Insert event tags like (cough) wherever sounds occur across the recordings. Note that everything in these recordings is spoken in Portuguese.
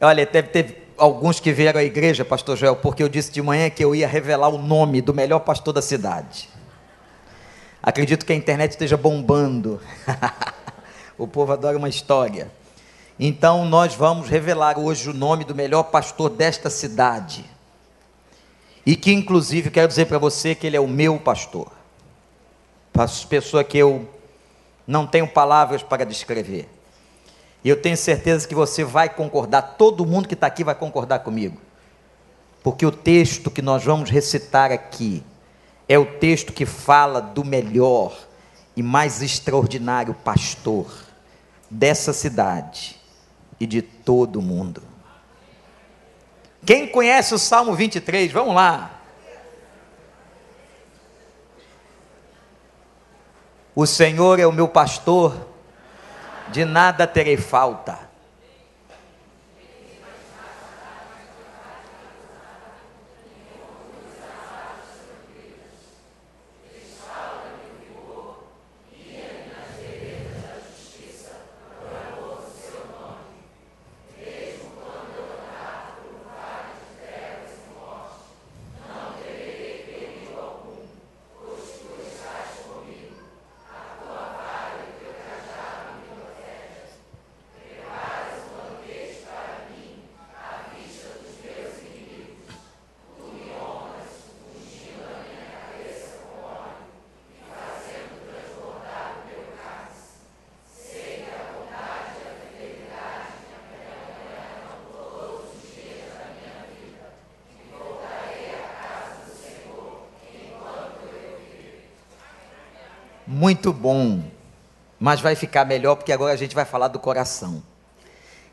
Olha, deve ter alguns que vieram à igreja, pastor Joel, porque eu disse de manhã que eu ia revelar o nome do melhor pastor da cidade. Acredito que a internet esteja bombando. (laughs) o povo adora uma história. Então nós vamos revelar hoje o nome do melhor pastor desta cidade. E que inclusive quero dizer para você que ele é o meu pastor. Pessoa que eu não tenho palavras para descrever. E eu tenho certeza que você vai concordar, todo mundo que está aqui vai concordar comigo. Porque o texto que nós vamos recitar aqui é o texto que fala do melhor e mais extraordinário pastor dessa cidade e de todo mundo. Quem conhece o Salmo 23? Vamos lá. O Senhor é o meu pastor, de nada terei falta. Muito bom, mas vai ficar melhor porque agora a gente vai falar do coração.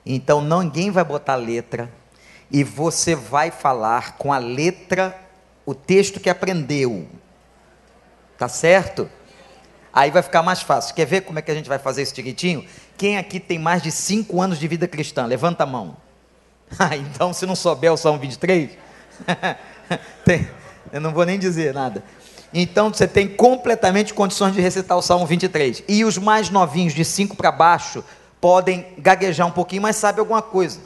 Então ninguém vai botar letra e você vai falar com a letra o texto que aprendeu. Tá certo? Aí vai ficar mais fácil. Quer ver como é que a gente vai fazer isso direitinho? Quem aqui tem mais de cinco anos de vida cristã? Levanta a mão. (laughs) Ah, então se não souber o Salmo 23, tem, eu não vou nem dizer nada. Então você tem completamente condições de recitar o Salmo 23. E os mais novinhos, de 5 para baixo, podem gaguejar um pouquinho, mas sabe alguma coisa.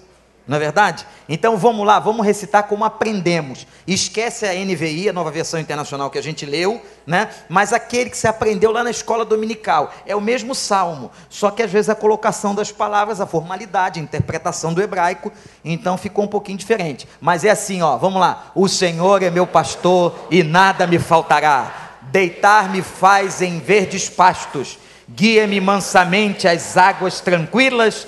Não é verdade? Então vamos lá, vamos recitar como aprendemos. Esquece a NVI, a nova versão internacional que a gente leu, né? Mas aquele que se aprendeu lá na escola dominical. É o mesmo salmo, só que às vezes a colocação das palavras, a formalidade, a interpretação do hebraico, então ficou um pouquinho diferente. Mas é assim, ó, vamos lá. O Senhor é meu pastor e nada me faltará. Deitar-me faz em verdes pastos. Guia-me mansamente às águas tranquilas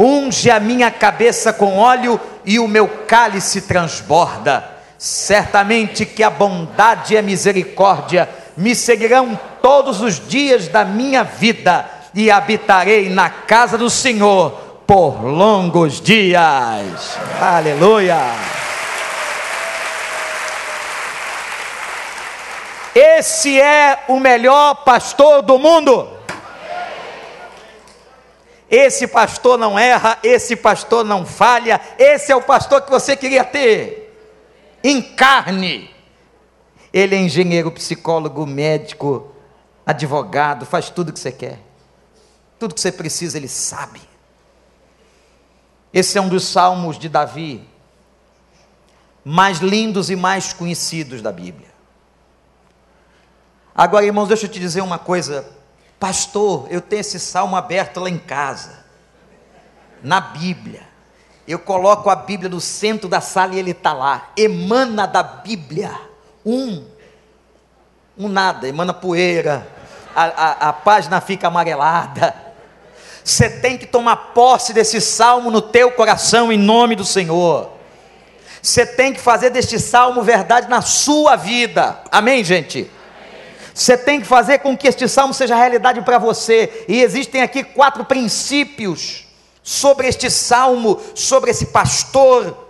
unge a minha cabeça com óleo e o meu cálice transborda. Certamente que a bondade e a misericórdia me seguirão todos os dias da minha vida e habitarei na casa do Senhor por longos dias. Aleluia! Esse é o melhor pastor do mundo. Esse pastor não erra, esse pastor não falha, esse é o pastor que você queria ter. Em carne. Ele é engenheiro, psicólogo, médico, advogado, faz tudo o que você quer. Tudo que você precisa, ele sabe. Esse é um dos salmos de Davi mais lindos e mais conhecidos da Bíblia. Agora, irmãos, deixa eu te dizer uma coisa Pastor, eu tenho esse salmo aberto lá em casa, na Bíblia. Eu coloco a Bíblia no centro da sala e ele está lá. Emana da Bíblia. Um. Um nada, emana poeira. A, a, a página fica amarelada. Você tem que tomar posse desse salmo no teu coração em nome do Senhor. Você tem que fazer deste salmo verdade na sua vida. Amém, gente? Você tem que fazer com que este salmo seja realidade para você. E existem aqui quatro princípios sobre este salmo, sobre esse pastor,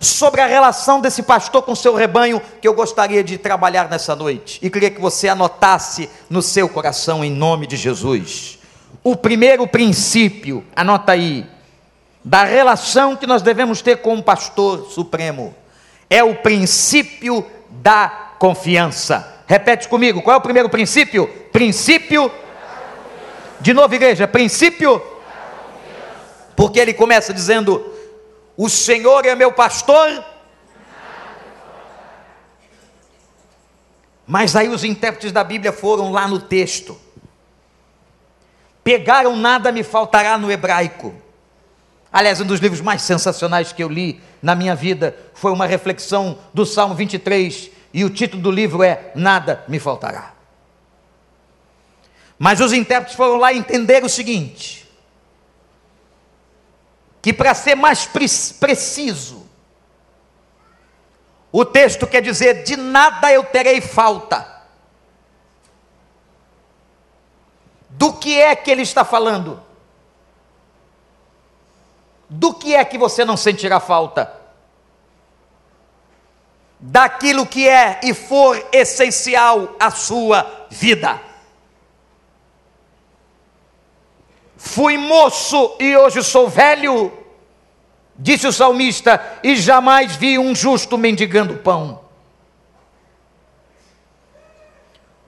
sobre a relação desse pastor com seu rebanho que eu gostaria de trabalhar nessa noite. E queria que você anotasse no seu coração em nome de Jesus. O primeiro princípio, anota aí, da relação que nós devemos ter com o pastor supremo é o princípio da confiança. Repete comigo, qual é o primeiro princípio? Princípio de novo, igreja, princípio porque ele começa dizendo: O Senhor é meu pastor. Mas aí os intérpretes da Bíblia foram lá no texto. Pegaram nada me faltará no hebraico. Aliás, um dos livros mais sensacionais que eu li na minha vida foi uma reflexão do Salmo 23, e o título do livro é Nada me faltará. Mas os intérpretes foram lá entender o seguinte: que para ser mais pre preciso, o texto quer dizer: de nada eu terei falta. Do que é que ele está falando? Do que é que você não sentirá falta? Daquilo que é e for essencial à sua vida. Fui moço e hoje sou velho, disse o salmista, e jamais vi um justo mendigando pão.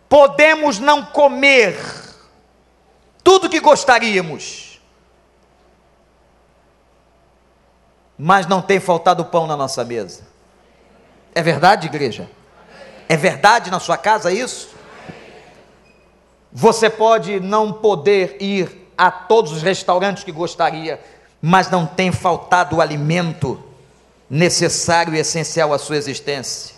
Podemos não comer tudo que gostaríamos, mas não tem faltado pão na nossa mesa. É verdade, igreja? É verdade na sua casa isso? Você pode não poder ir a todos os restaurantes que gostaria, mas não tem faltado o alimento necessário e essencial à sua existência.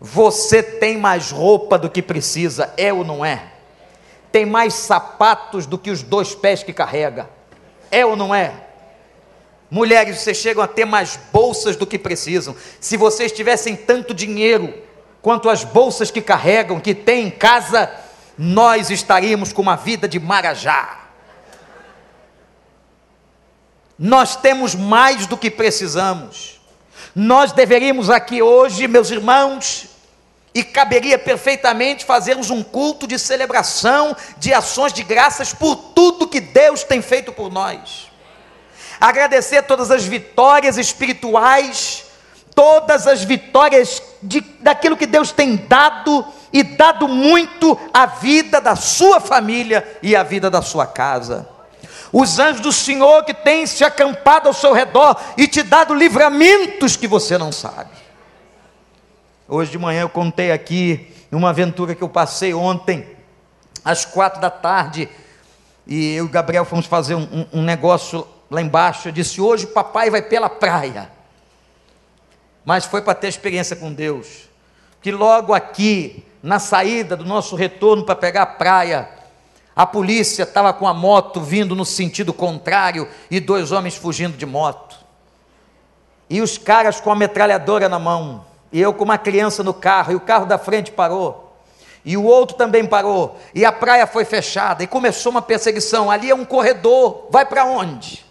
Você tem mais roupa do que precisa, é ou não é? Tem mais sapatos do que os dois pés que carrega, é ou não é? Mulheres, vocês chegam a ter mais bolsas do que precisam. Se vocês tivessem tanto dinheiro quanto as bolsas que carregam, que tem em casa, nós estaríamos com uma vida de marajá. Nós temos mais do que precisamos. Nós deveríamos aqui hoje, meus irmãos, e caberia perfeitamente fazermos um culto de celebração, de ações de graças por tudo que Deus tem feito por nós. Agradecer todas as vitórias espirituais, todas as vitórias de, daquilo que Deus tem dado e dado muito à vida da sua família e à vida da sua casa. Os anjos do Senhor que têm se acampado ao seu redor e te dado livramentos que você não sabe. Hoje de manhã eu contei aqui uma aventura que eu passei ontem, às quatro da tarde, e eu e o Gabriel fomos fazer um, um, um negócio lá embaixo. Eu disse: Hoje o papai vai pela praia. Mas foi para ter experiência com Deus. Que logo aqui, na saída do nosso retorno para pegar a praia, a polícia estava com a moto vindo no sentido contrário e dois homens fugindo de moto. E os caras com a metralhadora na mão, e eu com uma criança no carro, e o carro da frente parou. E o outro também parou, e a praia foi fechada, e começou uma perseguição. Ali é um corredor, vai para onde?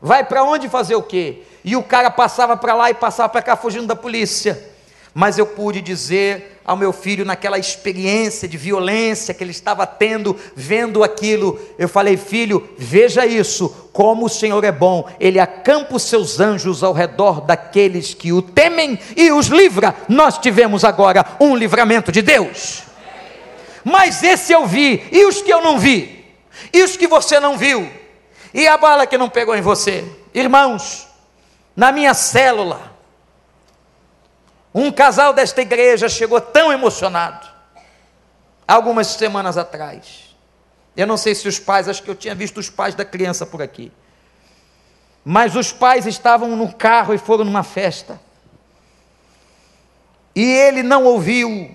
Vai para onde fazer o quê? E o cara passava para lá e passava para cá fugindo da polícia mas eu pude dizer ao meu filho, naquela experiência de violência que ele estava tendo, vendo aquilo, eu falei: Filho, veja isso, como o Senhor é bom, Ele acampa os seus anjos ao redor daqueles que o temem e os livra. Nós tivemos agora um livramento de Deus, mas esse eu vi, e os que eu não vi, e os que você não viu, e a bala que não pegou em você, irmãos, na minha célula, um casal desta igreja chegou tão emocionado, algumas semanas atrás. Eu não sei se os pais, acho que eu tinha visto os pais da criança por aqui. Mas os pais estavam no carro e foram numa festa. E ele não ouviu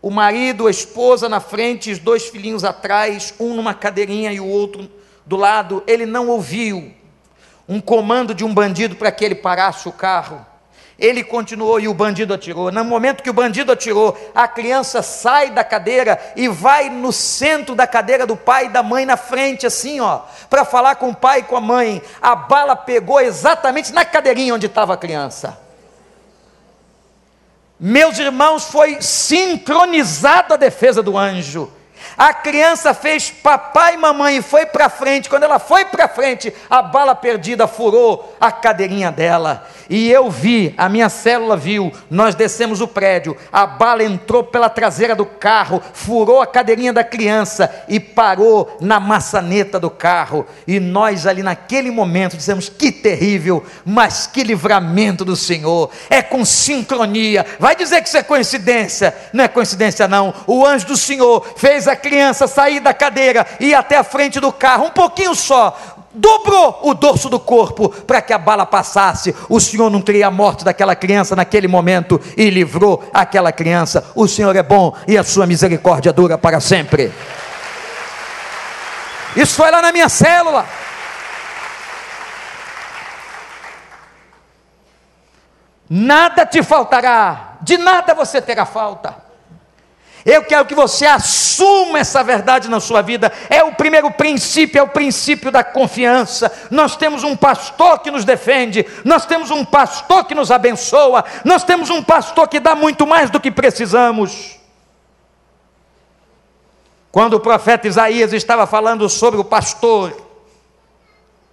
o marido, a esposa na frente, os dois filhinhos atrás, um numa cadeirinha e o outro do lado. Ele não ouviu um comando de um bandido para que ele parasse o carro Ele continuou e o bandido atirou. No momento que o bandido atirou, a criança sai da cadeira e vai no centro da cadeira do pai e da mãe na frente, assim, ó, para falar com o pai e com a mãe. A bala pegou exatamente na cadeirinha onde estava a criança. Meus irmãos, foi sincronizada a defesa do anjo. A criança fez papai e mamãe e foi para frente. Quando ela foi para frente, a bala perdida furou a cadeirinha dela. E eu vi, a minha célula viu, nós descemos o prédio, a bala entrou pela traseira do carro, furou a cadeirinha da criança e parou na maçaneta do carro. E nós ali naquele momento dissemos: que terrível, mas que livramento do Senhor. É com sincronia. Vai dizer que isso é coincidência? Não é coincidência, não. O anjo do Senhor fez a criança sair da cadeira e ir até a frente do carro, um pouquinho só dobrou o dorso do corpo para que a bala passasse. O Senhor não teria a morte daquela criança naquele momento e livrou aquela criança. O Senhor é bom e a sua misericórdia dura para sempre. Isso foi lá na minha célula. Nada te faltará, de nada você terá falta. Eu quero que você assuma essa verdade na sua vida. É o primeiro princípio, é o princípio da confiança. Nós temos um pastor que nos defende, nós temos um pastor que nos abençoa, nós temos um pastor que dá muito mais do que precisamos. Quando o profeta Isaías estava falando sobre o pastor,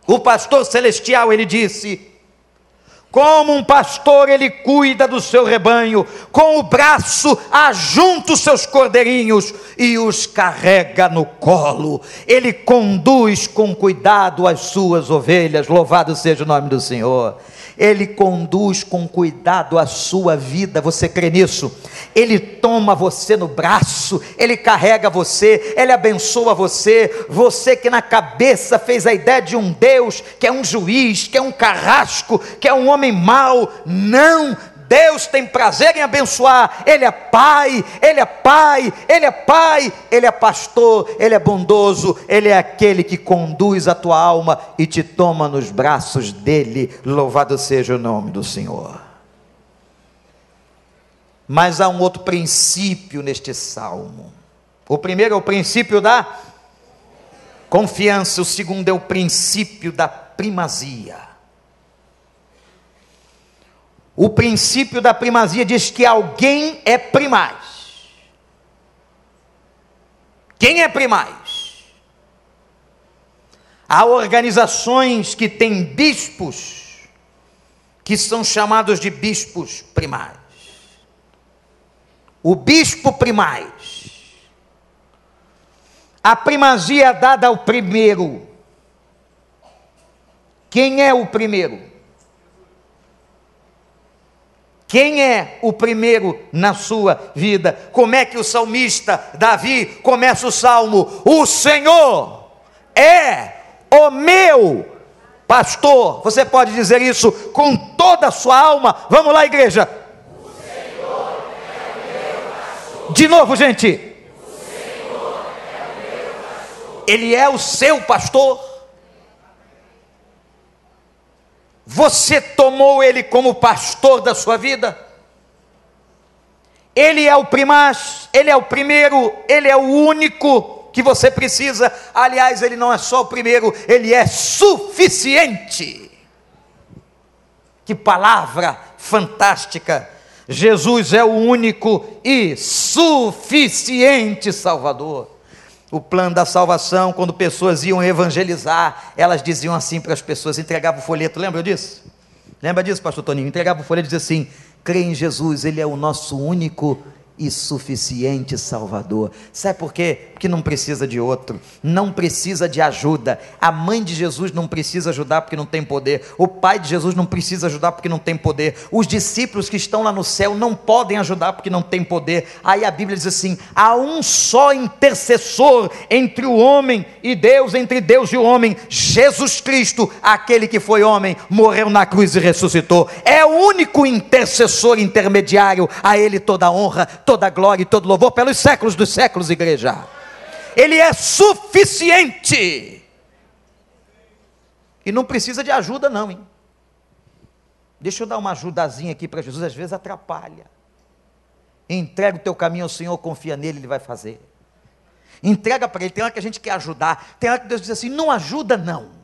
o pastor celestial, ele disse: como um pastor, ele cuida do seu rebanho, com o braço ajunta os seus cordeirinhos e os carrega no colo. Ele conduz com cuidado as suas ovelhas. Louvado seja o nome do Senhor. Ele conduz com cuidado a sua vida. Você crê nisso? Ele toma você no braço, ele carrega você, ele abençoa você. Você que na cabeça fez a ideia de um Deus que é um juiz, que é um carrasco, que é um homem mau. Não, Deus tem prazer em abençoar, Ele é Pai, Ele é Pai, Ele é Pai, Ele é pastor, Ele é bondoso, Ele é aquele que conduz a tua alma e te toma nos braços dele. Louvado seja o nome do Senhor. Mas há um outro princípio neste salmo. O primeiro é o princípio da confiança, o segundo é o princípio da primazia. O princípio da primazia diz que alguém é primaz. Quem é primaz? Há organizações que têm bispos que são chamados de bispos primais. O bispo primaz. A primazia é dada ao primeiro. Quem é o primeiro? Quem é o primeiro na sua vida? Como é que o salmista Davi começa o salmo? O Senhor é o meu pastor. Você pode dizer isso com toda a sua alma. Vamos lá, igreja. O Senhor é o meu pastor. De novo, gente. O Senhor é o meu pastor. Ele é o seu pastor. Você tomou ele como pastor da sua vida? Ele é o primaz, ele é o primeiro, ele é o único que você precisa. Aliás, ele não é só o primeiro, ele é suficiente. Que palavra fantástica! Jesus é o único e suficiente Salvador o plano da salvação, quando pessoas iam evangelizar, elas diziam assim para as pessoas, entregavam o folheto, lembra disso? Lembra disso, pastor Toninho? Entregava o folheto e dizia assim: crê em Jesus, Ele é o nosso único e suficiente Salvador. Sabe por quê? Porque não precisa de outro, não precisa de ajuda. A mãe de Jesus não precisa ajudar porque não tem poder. O pai de Jesus não precisa ajudar porque não tem poder. Os discípulos que estão lá no céu não podem ajudar porque não tem poder. Aí a Bíblia diz assim: há um só intercessor entre o homem e Deus, entre Deus e o homem, Jesus Cristo, aquele que foi homem, morreu na cruz e ressuscitou. É o único intercessor intermediário. A ele toda a honra, toda glória e todo louvor pelos séculos dos séculos, igreja. Ele é suficiente. E não precisa de ajuda, não, hein? Deixa eu dar uma ajudazinha aqui para Jesus, às vezes atrapalha. Entrega o teu caminho ao Senhor, confia nele, ele vai fazer. Entrega para ele. Tem hora que a gente quer ajudar, tem hora que Deus diz assim: não ajuda, não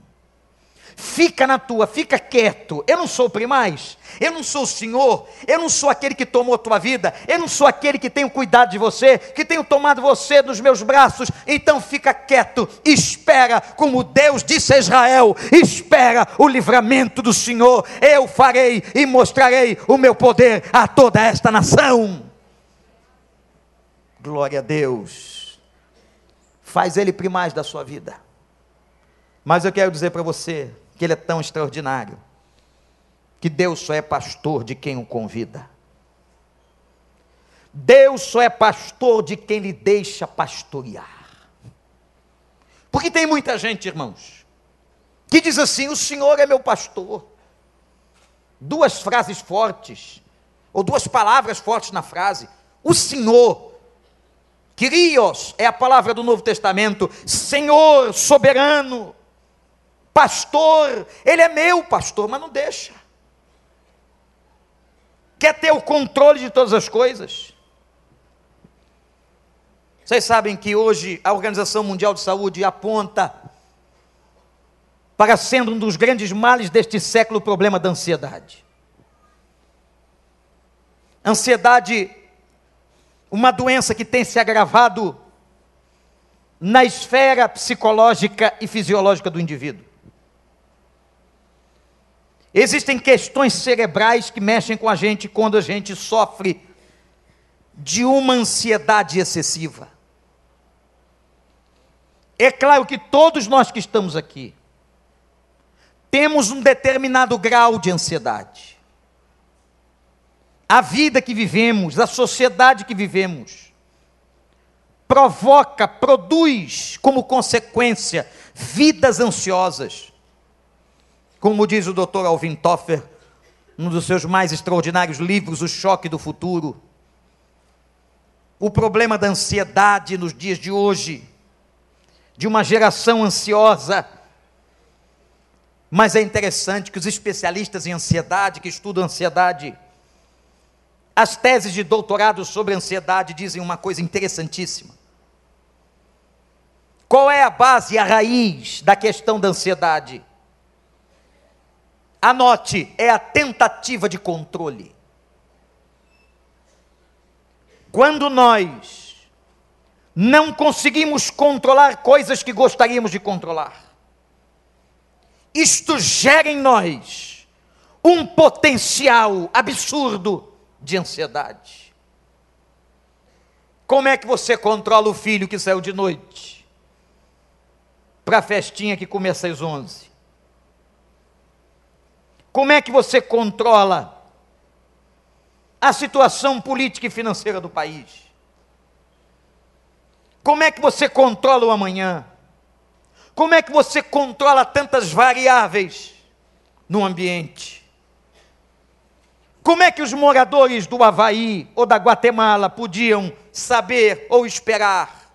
fica na tua, fica quieto. Eu não sou o primaz, eu não sou o Senhor, eu não sou aquele que tomou a tua vida, eu não sou aquele que tenho cuidado de você, que tenho tomado você dos meus braços. Então fica quieto, espera, como Deus disse a Israel: espera o livramento do Senhor. Eu farei e mostrarei o meu poder a toda esta nação. Glória a Deus. Faz ele primaz da sua vida. Mas eu quero dizer para você, que Ele é tão extraordinário, que Deus só é pastor de quem o convida. Deus só é pastor de quem lhe deixa pastorear. Porque tem muita gente, irmãos, que diz assim: o Senhor é meu pastor. Duas frases fortes, ou duas palavras fortes na frase. O Senhor, Kyrios é a palavra do Novo Testamento, Senhor soberano pastor, ele é meu pastor, mas não deixa. Quer ter o controle de todas as coisas. Vocês sabem que hoje a Organização Mundial de Saúde aponta para sendo um dos grandes males deste século o problema da ansiedade. Ansiedade, uma doença que tem se agravado na esfera psicológica e fisiológica do indivíduo. Existem questões cerebrais que mexem com a gente quando a gente sofre de uma ansiedade excessiva. É claro que todos nós que estamos aqui temos um determinado grau de ansiedade. A vida que vivemos, a sociedade que vivemos, provoca, produz como consequência vidas ansiosas como diz o Dr. Alvin Toffer, num dos seus mais extraordinários livros, O Choque do Futuro, o problema da ansiedade nos dias de hoje, de uma geração ansiosa. Mas é interessante que os especialistas em ansiedade, que estudam ansiedade, as teses de doutorado sobre ansiedade dizem uma coisa interessantíssima. Qual é a base a raiz da questão da ansiedade? Anote, é a tentativa de controle. Quando nós não conseguimos controlar coisas que gostaríamos de controlar, isto gera em nós um potencial absurdo de ansiedade. Como é que você controla o filho que saiu de noite para a festinha que começa às 11? Como é que você controla a situação política e financeira do país? Como é que você controla o amanhã? Como é que você controla tantas variáveis no ambiente? Como é que os moradores do Havaí ou da Guatemala podiam saber ou esperar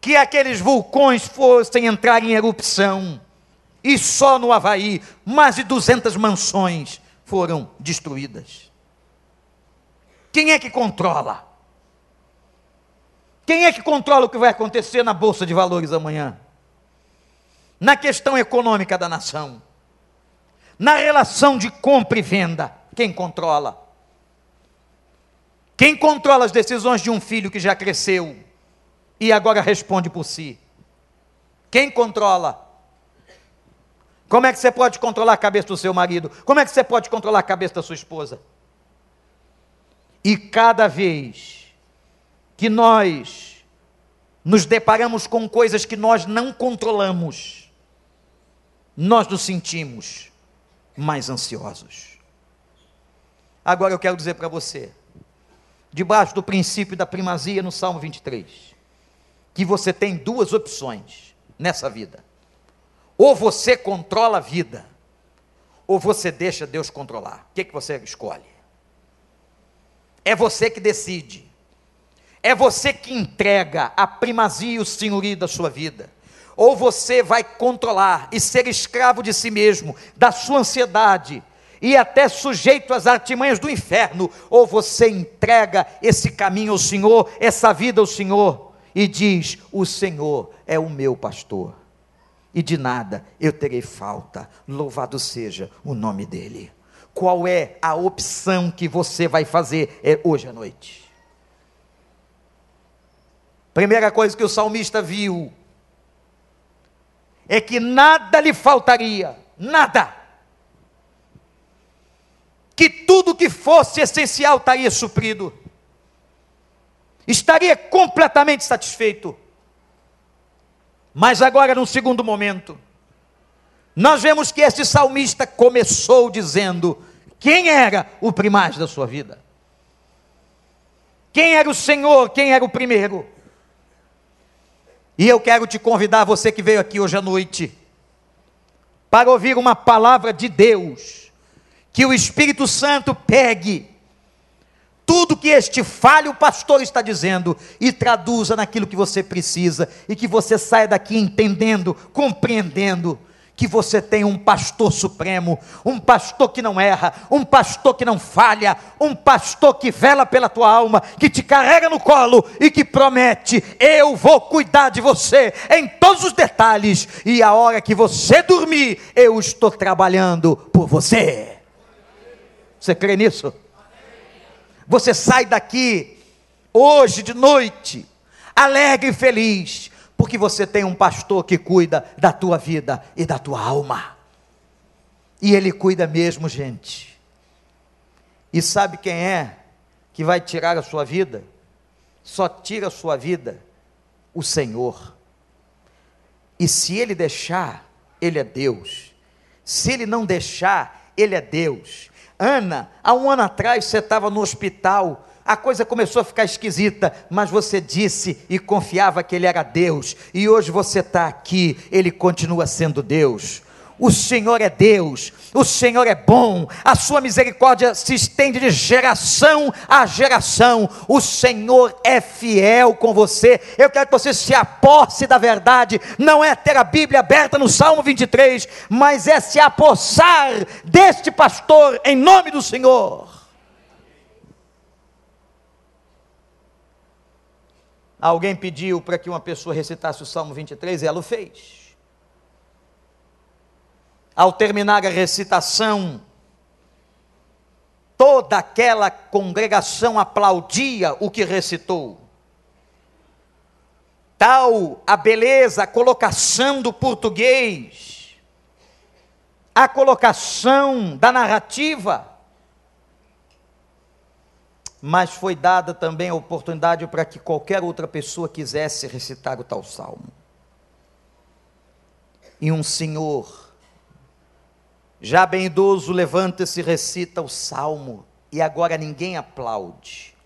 que aqueles vulcões fossem entrar em erupção? E só no Havaí, mais de 200 mansões foram destruídas. Quem é que controla? Quem é que controla o que vai acontecer na Bolsa de Valores amanhã? Na questão econômica da nação? Na relação de compra e venda? Quem controla? Quem controla as decisões de um filho que já cresceu e agora responde por si? Quem controla? Como é que você pode controlar a cabeça do seu marido? Como é que você pode controlar a cabeça da sua esposa? E cada vez que nós nos deparamos com coisas que nós não controlamos, nós nos sentimos mais ansiosos. Agora eu quero dizer para você, debaixo do princípio da primazia no Salmo 23, que você tem duas opções nessa vida ou você controla a vida, ou você deixa Deus controlar. O que, que você escolhe? É você que decide. É você que entrega a primazia e o senhorio da sua vida. Ou você vai controlar e ser escravo de si mesmo, da sua ansiedade, e até sujeito às artimanhas do inferno, ou você entrega esse caminho ao Senhor, essa vida ao Senhor, e diz: O Senhor é o meu pastor, e de nada eu terei falta, louvado seja o nome dEle. Qual é a opção que você vai fazer é hoje à noite? Primeira coisa que o salmista viu é que nada lhe faltaria, nada. Que tudo que fosse essencial estaria suprido, estaria completamente satisfeito. Mas agora, num segundo momento, nós vemos que este salmista começou dizendo: quem era o primaz da sua vida? Quem era o Senhor? Quem era o primeiro? E eu quero te convidar, você que veio aqui hoje à noite, para ouvir uma palavra de Deus, que o Espírito Santo pegue tudo que este falho pastor está dizendo e traduza naquilo que você precisa e que você saia daqui entendendo, compreendendo que você tem um pastor supremo, um pastor que não erra, um pastor que não falha, um pastor que vela pela tua alma, que te carrega no colo e que promete: eu vou cuidar de você em todos os detalhes, e a hora que você dormir, eu estou trabalhando por você. Você crê nisso? Você sai daqui hoje de noite, alegre e feliz, porque você tem um pastor que cuida da tua vida e da tua alma. E ele cuida mesmo, gente. E sabe quem é que vai tirar a sua vida? Só tira a sua vida o Senhor. E se ele deixar, ele é Deus. Se ele não deixar, ele é Deus. Ana, há um ano atrás você estava no hospital a coisa começou a ficar esquisita, mas você disse e confiava que Ele era Deus, e hoje você está aqui, Ele continua sendo Deus. O Senhor é Deus, o Senhor é bom, a sua misericórdia se estende de geração a geração. O Senhor é fiel com você. Eu quero que você se aposse da verdade, não é ter a Bíblia aberta no Salmo 23, mas é se apossar deste pastor em nome do Senhor. Alguém pediu para que uma pessoa recitasse o Salmo 23 e ela o fez. Ao terminar a recitação, toda aquela congregação aplaudia o que recitou. Tal a beleza, a colocação do português, a colocação da narrativa mas foi dada também a oportunidade para que qualquer outra pessoa quisesse recitar o tal salmo. E um senhor, já bem idoso, levanta-se e recita o salmo, e agora ninguém aplaude,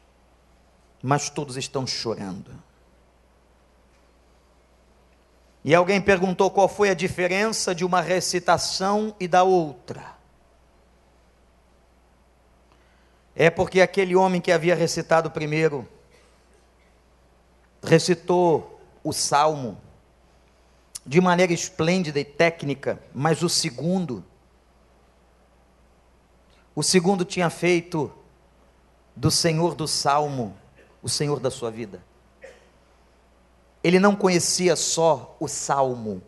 mas todos estão chorando. E alguém perguntou qual foi a diferença de uma recitação e da outra. É porque aquele homem que havia recitado primeiro, recitou o salmo de maneira esplêndida e técnica, mas o segundo, o segundo tinha feito do Senhor do salmo o Senhor da sua vida. Ele não conhecia só o salmo,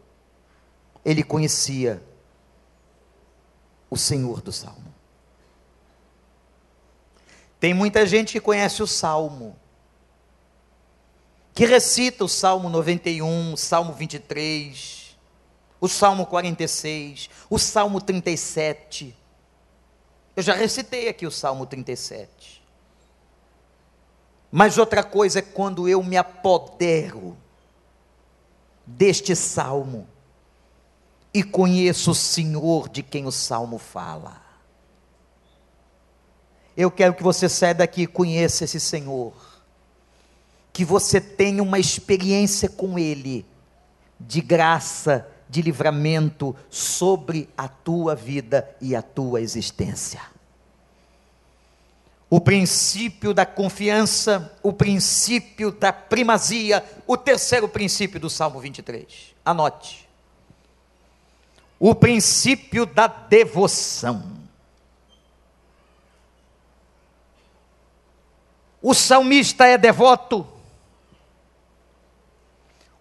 ele conhecia o Senhor do salmo. Tem muita gente que conhece o Salmo, que recita o Salmo 91, o Salmo 23, o Salmo 46, o Salmo 37. Eu já recitei aqui o Salmo 37. Mas outra coisa é quando eu me apodero deste salmo e conheço o Senhor de quem o salmo fala. Eu quero que você saia daqui e conheça esse Senhor. Que você tenha uma experiência com Ele, de graça, de livramento sobre a tua vida e a tua existência. O princípio da confiança, o princípio da primazia, o terceiro princípio do Salmo 23. Anote. O princípio da devoção. O salmista é devoto.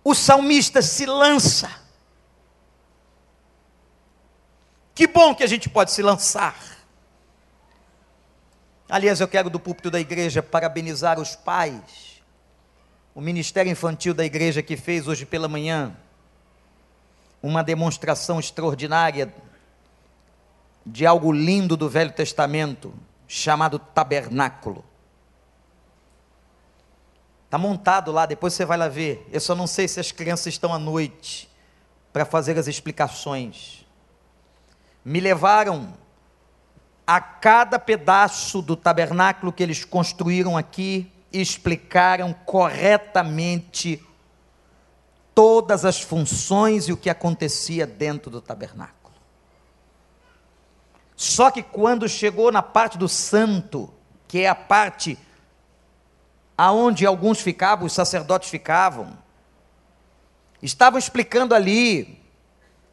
O salmista se lança Que bom que a gente pode se lançar. Aliás, eu quero do púlpito da igreja parabenizar os pais, o ministério infantil da igreja que fez hoje pela manhã uma demonstração extraordinária de algo lindo do Velho Testamento, chamado tabernáculo. Está montado lá, depois você vai lá ver. Eu só não sei se as crianças estão à noite para fazer as explicações. Me levaram a cada pedaço do tabernáculo que eles construíram aqui e explicaram corretamente todas as funções e o que acontecia dentro do tabernáculo. Só que quando chegou na parte do santo, que é a parte aonde alguns ficavam, os sacerdotes ficavam, estavam explicando ali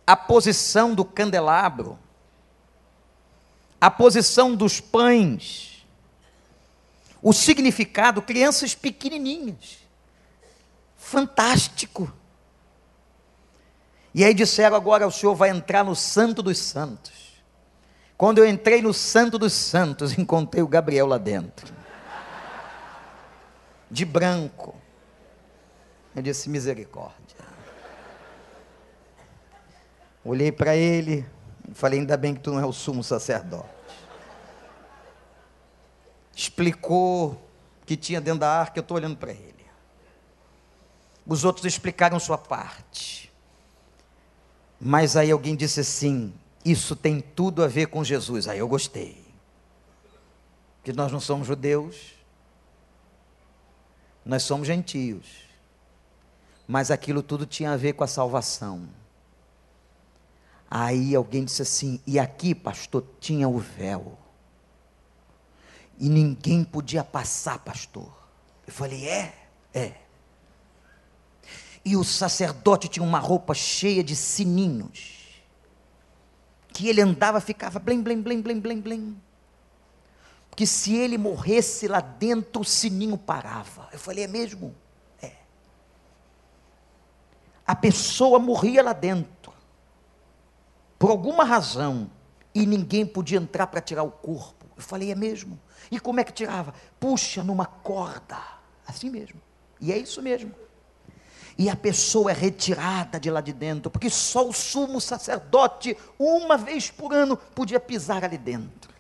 a posição do candelabro, a posição dos pães, o significado, crianças pequenininhas. Fantástico. E aí disseram agora o senhor vai entrar no santo dos santos. Quando eu entrei no Santo dos Santos, (laughs) encontrei o Gabriel lá dentro. De branco. Eu disse: misericórdia. Olhei para ele falei: ainda bem que tu não é o sumo sacerdote. Explicou que tinha dentro da arca, eu estou olhando para ele. Os outros explicaram sua parte. Mas aí alguém disse assim: isso tem tudo a ver com Jesus. Aí eu gostei. Que nós não somos judeus, nós somos gentios. Mas aquilo tudo tinha a ver com a salvação. Aí alguém disse assim: e aqui, pastor, tinha o véu. E ninguém podia passar, pastor. Eu falei: é, é. E o sacerdote tinha uma roupa cheia de sininhos que ele andava ficava blim, blim, blim, blim, blim, blim. Porque se ele morresse lá dentro, o sininho parava. Eu falei, é mesmo? É. A pessoa morria lá dentro, por alguma razão, e ninguém podia entrar para tirar o corpo. Eu falei, é mesmo? E como é que tirava? Puxa numa corda, assim mesmo. E é isso mesmo e a pessoa é retirada de lá de dentro, porque só o sumo sacerdote, uma vez por ano, podia pisar ali dentro.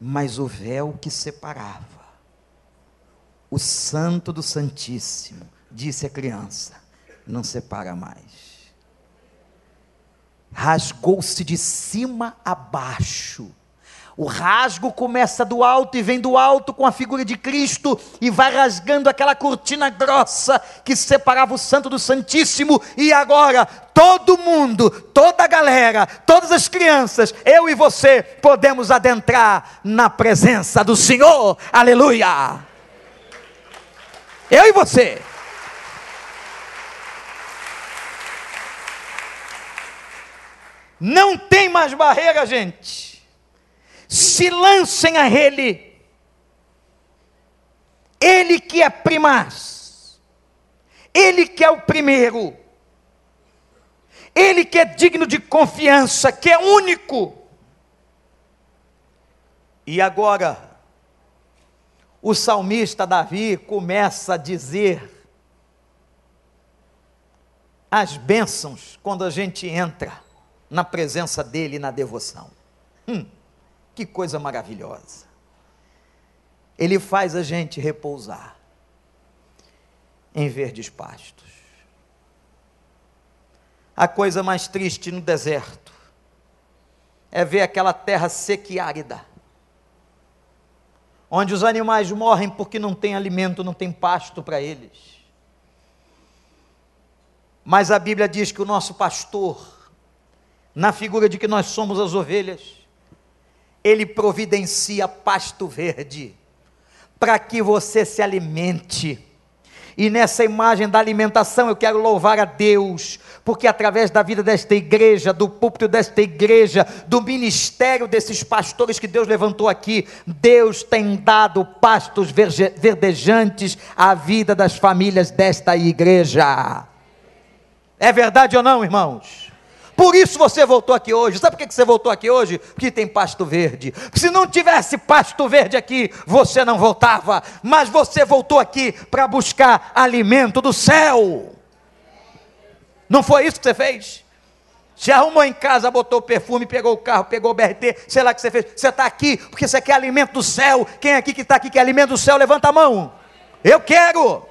Mas o véu que separava o santo do santíssimo, disse a criança, não separa mais. Rasgou-se de cima a baixo o rasgo começa do alto e vem do alto com a figura de Cristo e vai rasgando aquela cortina grossa que separava o Santo do Santíssimo. E agora, todo mundo, toda a galera, todas as crianças, eu e você, podemos adentrar na presença do Senhor. Aleluia! Eu e você. Não tem mais barreira, gente se lancem a Ele. Ele que é primaz, Ele que é o primeiro, Ele que é digno de confiança, que é único. E agora, o salmista Davi começa a dizer as bênçãos quando a gente entra na presença dele na devoção. Hum. Que coisa maravilhosa. Ele faz a gente repousar em verdes pastos. A coisa mais triste no deserto é ver aquela terra seca e árida, onde os animais morrem porque não tem alimento, não tem pasto para eles. Mas a Bíblia diz que o nosso pastor, na figura de que nós somos as ovelhas, ele providencia pasto verde para que você se alimente. E nessa imagem da alimentação eu quero louvar a Deus, porque através da vida desta igreja, do púlpito desta igreja, do ministério desses pastores que Deus levantou aqui, Deus tem dado pastos verdejantes à vida das famílias desta igreja. É verdade ou não, irmãos? Por isso você voltou aqui hoje. Sabe por que você voltou aqui hoje? Porque tem pasto verde. Se não tivesse pasto verde aqui, você não voltava. Mas você voltou aqui para buscar alimento do céu. Não foi isso que você fez? Se arrumou em casa, botou perfume, pegou o carro, pegou o BRT, sei lá o que você fez. Você está aqui porque você quer alimento do céu. Quem aqui que está aqui quer alimento do céu, levanta a mão. Eu quero.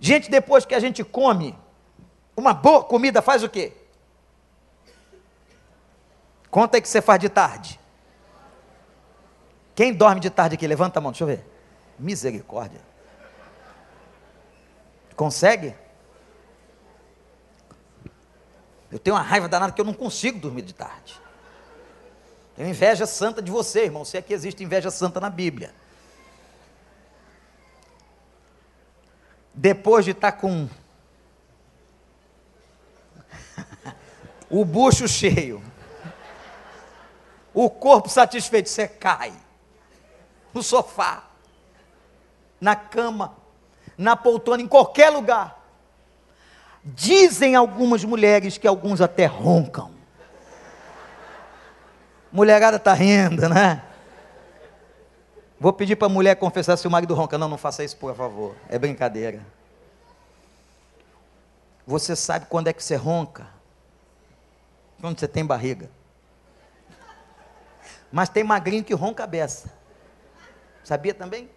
Gente, depois que a gente come, uma boa comida faz o quê? Conta aí que você faz de tarde. Quem dorme de tarde aqui? Levanta a mão, deixa eu ver. Misericórdia. Consegue? Eu tenho uma raiva danada que eu não consigo dormir de tarde. Tenho inveja santa de você, irmão. Se é que existe inveja santa na Bíblia. Depois de estar com o bucho cheio, o corpo satisfeito, você cai no sofá, na cama, na poltrona, em qualquer lugar. Dizem algumas mulheres que alguns até roncam. Mulherada está rindo, né? Vou pedir para a mulher confessar se o marido ronca. Não, não faça isso, por favor. É brincadeira. Você sabe quando é que você ronca? Quando você tem barriga. Mas tem magrinho que ronca a beça. Sabia também?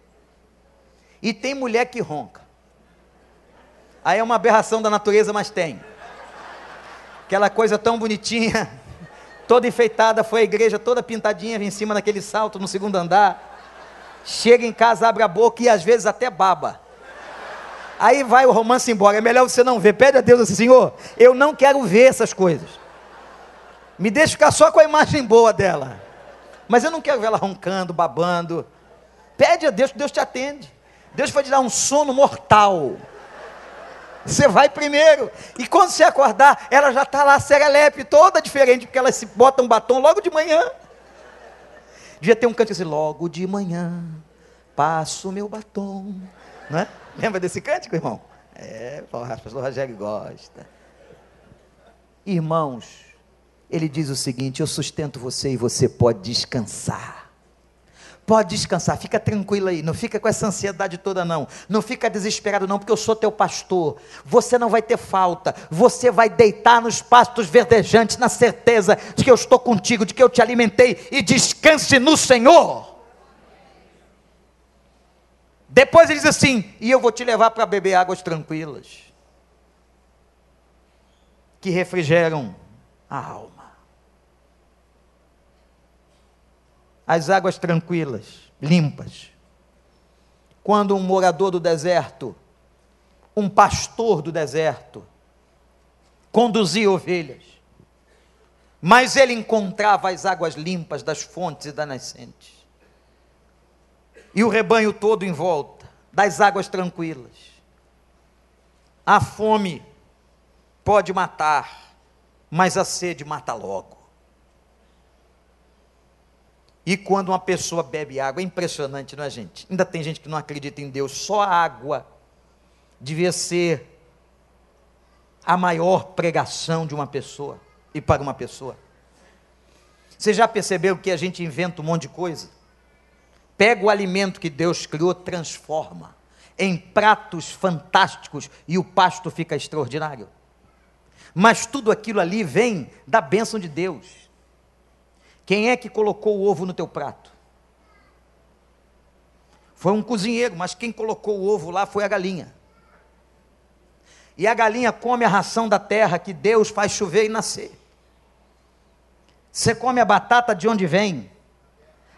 E tem mulher que ronca. Aí é uma aberração da natureza, mas tem. Aquela coisa tão bonitinha, (laughs) toda enfeitada, foi a igreja toda pintadinha em cima daquele salto no segundo andar. Chega em casa, abre a boca e às vezes até baba. Aí vai o romance embora. É melhor você não ver. Pede a Deus assim, Senhor, eu não quero ver essas coisas. Me deixa ficar só com a imagem boa dela. Mas eu não quero ver ela roncando, babando. Pede a Deus que Deus te atende. Deus vai te dar um sono mortal. Você vai primeiro. E quando você acordar, ela já está lá serelepe, toda diferente, porque ela se bota um batom logo de manhã. Devia ter um canto assim, logo de manhã, passo meu batom. Não é? Lembra desse cântico, irmão? É, o pastor Rogério gosta. Irmãos, ele diz o seguinte: Eu sustento você e você pode descansar. Pode descansar, fica tranquilo aí, não fica com essa ansiedade toda não. Não fica desesperado não, porque eu sou teu pastor. Você não vai ter falta. Você vai deitar nos pastos verdejantes na certeza de que eu estou contigo, de que eu te alimentei e descanse no Senhor. Depois ele diz assim: "E eu vou te levar para beber águas tranquilas, que refrigeram a alma." As águas tranquilas, limpas. Quando um morador do deserto, um pastor do deserto, conduzia ovelhas, mas ele encontrava as águas limpas das fontes e das nascentes. E o rebanho todo em volta, das águas tranquilas. A fome pode matar, mas a sede mata logo. E quando uma pessoa bebe água, é impressionante, não é, gente? Ainda tem gente que não acredita em Deus, só a água devia ser a maior pregação de uma pessoa e para uma pessoa. Você já percebeu que a gente inventa um monte de coisa? Pega o alimento que Deus criou, transforma em pratos fantásticos e o pasto fica extraordinário. Mas tudo aquilo ali vem da bênção de Deus. Quem é que colocou o ovo no teu prato? Foi um cozinheiro, mas quem colocou o ovo lá foi a galinha. E a galinha come a ração da terra que Deus faz chover e nascer. Você come a batata de onde vem,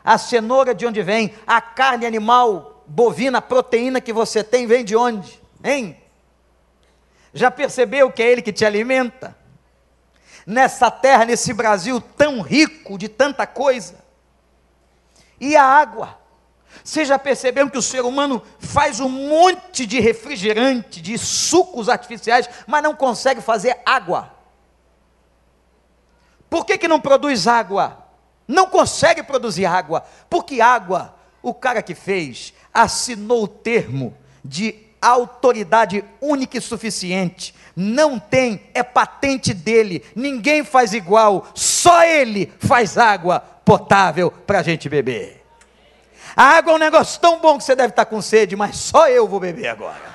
a cenoura de onde vem, a carne animal, bovina, proteína que você tem vem de onde? Hein? Já percebeu que é Ele que te alimenta? Nessa terra, nesse Brasil tão rico de tanta coisa. E a água. Vocês já perceberam que o ser humano faz um monte de refrigerante, de sucos artificiais, mas não consegue fazer água? Por que, que não produz água? Não consegue produzir água, porque água, o cara que fez, assinou o termo de autoridade única e suficiente. Não tem, é patente dele, ninguém faz igual, só ele faz água potável para a gente beber. A água é um negócio tão bom que você deve estar com sede, mas só eu vou beber agora.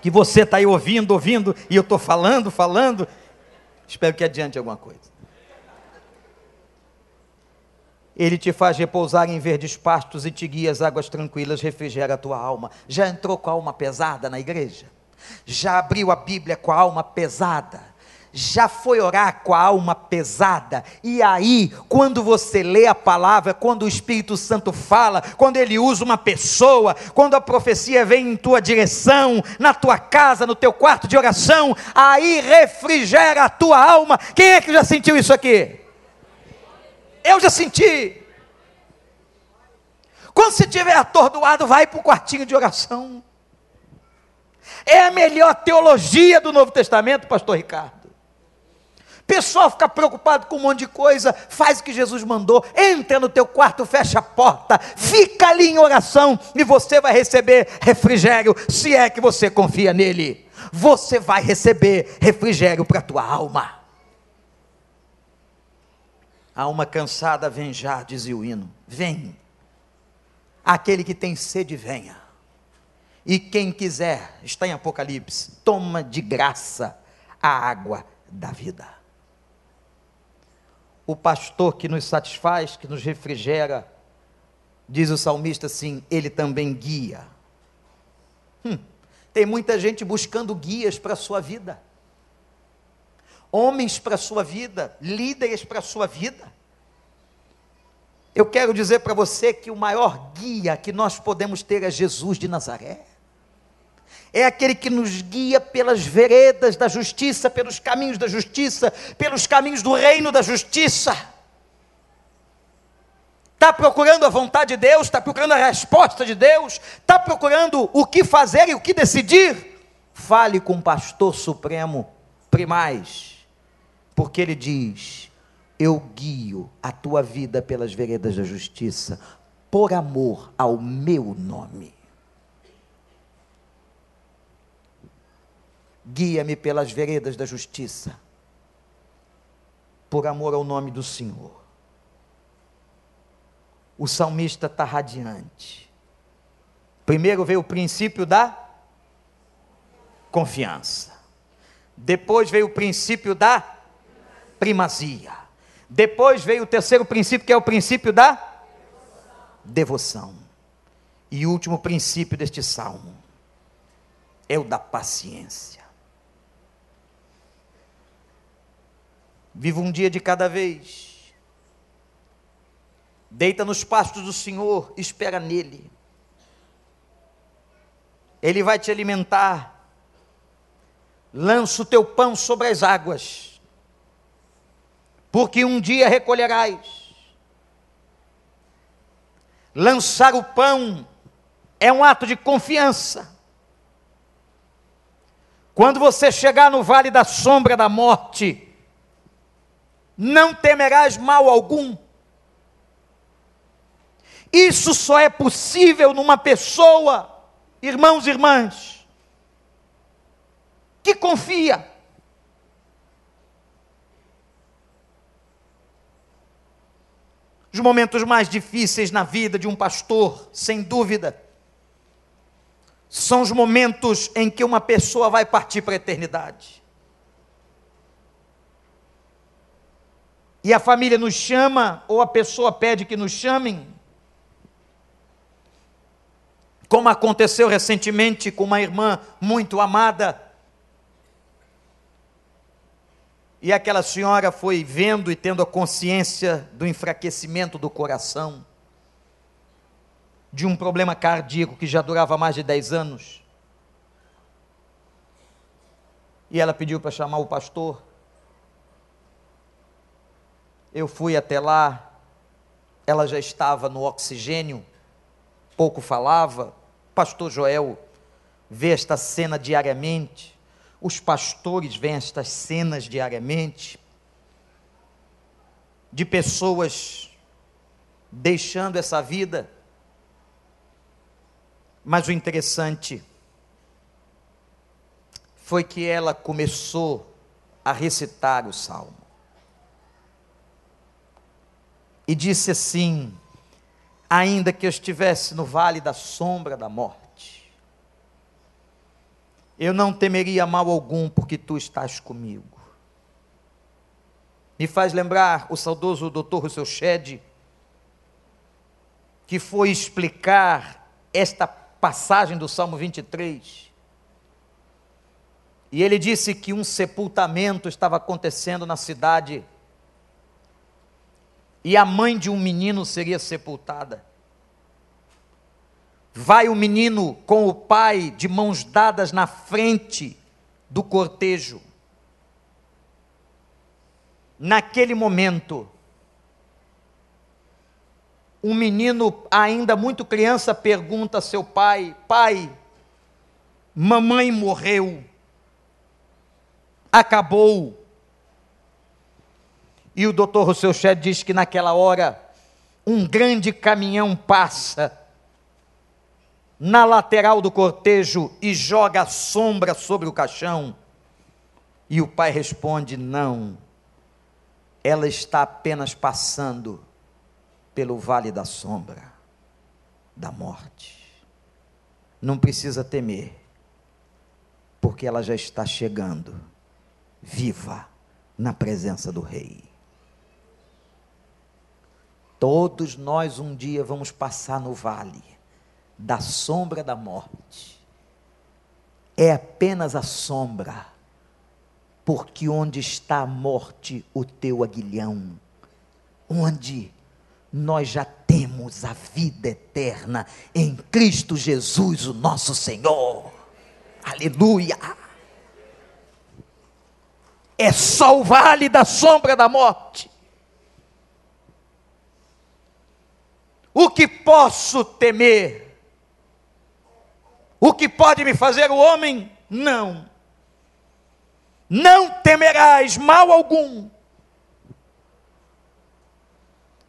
Que você está aí ouvindo, ouvindo, e eu estou falando, falando. Espero que adiante alguma coisa. Ele te faz repousar em verdes pastos e te guia as águas tranquilas, refrigera a tua alma. Já entrou com a alma pesada na igreja? Já abriu a Bíblia com a alma pesada? já foi orar com a alma pesada, e aí, quando você lê a palavra, quando o Espírito Santo fala, quando ele usa uma pessoa, quando a profecia vem em tua direção, na tua casa, no teu quarto de oração, aí refrigera a tua alma. Quem é que já sentiu isso aqui? Eu já senti. Quando você estiver atordoado, vai para o quartinho de oração. É a melhor teologia do Novo Testamento, Pastor Ricardo pessoal fica preocupado com um monte de coisa, faz o que Jesus mandou, entra no teu quarto, fecha a porta, fica ali em oração e você vai receber refrigério, se é que você confia nele. Você vai receber refrigério para a tua alma. A alma cansada vem já, dizia o hino. Vem. Aquele que tem sede, venha. E quem quiser, está em Apocalipse, toma de graça a água da vida o pastor que nos satisfaz, que nos refrigera, diz o salmista assim, ele também guia. Hum, tem muita gente buscando guias para a sua vida, homens para a sua vida, líderes para a sua vida. Eu quero dizer para você que o maior guia que nós podemos ter é Jesus de Nazaré é aquele que nos guia pelas veredas da justiça, pelos caminhos da justiça, pelos caminhos do reino da justiça. Está procurando a vontade de Deus, está procurando a resposta de Deus, está procurando o que fazer e o que decidir. Fale com o pastor supremo primais, porque ele diz: Eu guio a tua vida pelas veredas da justiça, por amor ao meu nome. guia-me pelas veredas da justiça, por amor ao nome do Senhor. O salmista está radiante. Primeiro veio o princípio da confiança. Depois veio o princípio da primazia. Depois veio o terceiro princípio, que é o princípio da devoção. E o último princípio deste salmo é o da paciência. Viva um dia de cada vez. Deita nos pastos do Senhor, espera nele. Ele vai te alimentar. Lança o teu pão sobre as águas, porque um dia recolherás. Lançar o pão é um ato de confiança. Quando você chegar no vale da sombra da morte, não temerás mal algum. Isso só é possível numa pessoa, irmãos e irmãs, que confia. Os momentos mais difíceis na vida de um pastor, sem dúvida, são os momentos em que uma pessoa vai partir para a eternidade. e a família nos chama, ou a pessoa pede que nos chamem, como aconteceu recentemente com uma irmã muito amada, e aquela senhora foi vendo e tendo a consciência do enfraquecimento do coração, de um problema cardíaco que já durava mais de 10 anos. E ela pediu para chamar o pastor. Eu fui até lá, ela já estava no oxigênio, pouco falava. Pastor Joel vê esta cena diariamente, os pastores veem estas cenas diariamente, de pessoas deixando essa vida. Mas o interessante foi que ela começou a recitar o salmo. E disse assim: Ainda que eu estivesse no vale da sombra da morte, eu não temeria mal algum, porque tu estás comigo. Me faz lembrar o saudoso doutor Rousseau Shedd, que foi explicar esta passagem do Salmo 23. E ele disse que um sepultamento estava acontecendo na cidade e a mãe de um menino seria sepultada. Vai o menino com o pai de mãos dadas na frente do cortejo. Naquele momento, um menino ainda muito criança pergunta a seu pai: Pai, mamãe morreu, acabou. E o doutor Rousseau Shedd diz que naquela hora, um grande caminhão passa na lateral do cortejo e joga a sombra sobre o caixão. E o pai responde: Não, ela está apenas passando pelo vale da sombra da morte. Não precisa temer, porque ela já está chegando, viva, na presença do Rei. Todos nós um dia vamos passar no vale da sombra da morte. É apenas a sombra, porque onde está a morte, o teu aguilhão, onde nós já temos a vida eterna em Cristo Jesus, o nosso Senhor. Aleluia! É só o vale da sombra da morte. O que posso temer? O que pode me fazer o homem? Não. Não temerás mal algum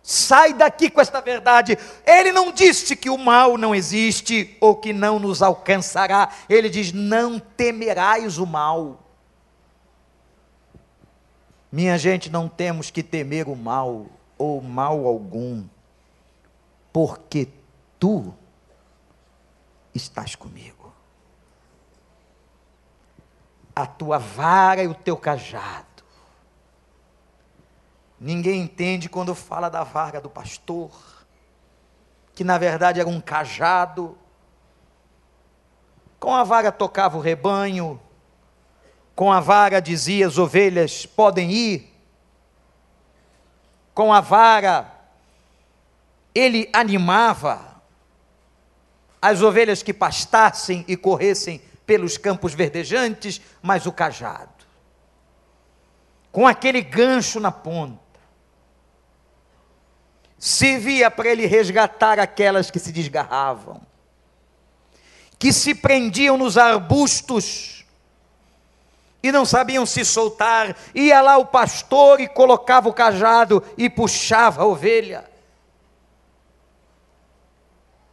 Sai daqui com esta verdade. Ele não disse que o mal não existe ou que não nos alcançará. Ele diz: não temerás o mal. Minha gente, não temos que temer o mal ou mal algum, porque tu estás comigo. A tua vara e o teu cajado Ninguém entende quando fala da vara do pastor, que na verdade era um cajado. Com a vara tocava o rebanho, com a vara dizia as ovelhas podem ir, com a vara ele animava as ovelhas que pastassem e corressem pelos campos verdejantes, mas o cajado, com aquele gancho na ponta, servia para ele resgatar aquelas que se desgarravam, que se prendiam nos arbustos e não sabiam se soltar. Ia lá o pastor e colocava o cajado e puxava a ovelha.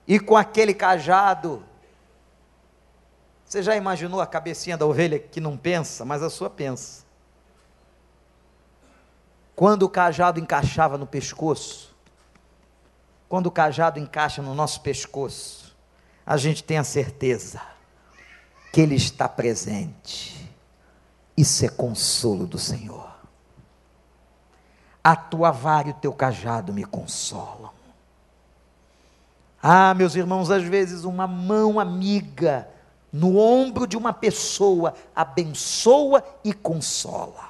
E com aquele cajado, você já imaginou a cabecinha da ovelha que não pensa, mas a sua pensa? Quando o cajado encaixava no pescoço, quando o cajado encaixa no nosso pescoço, a gente tem a certeza que Ele está presente. Isso é consolo do Senhor. A tua vara e o teu cajado me consolam. Ah, meus irmãos, às vezes uma mão amiga no ombro de uma pessoa abençoa e consola.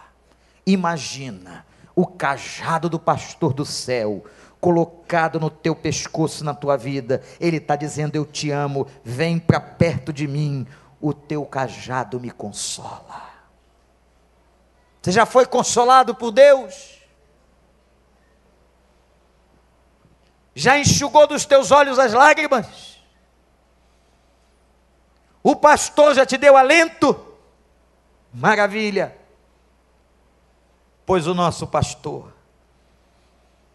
Imagina o cajado do pastor do céu colocado no teu pescoço, na tua vida. Ele está dizendo: Eu te amo, vem para perto de mim, o teu cajado me consola. Você já foi consolado por Deus? Já enxugou dos teus olhos as lágrimas? O pastor já te deu alento? Maravilha. Pois o nosso pastor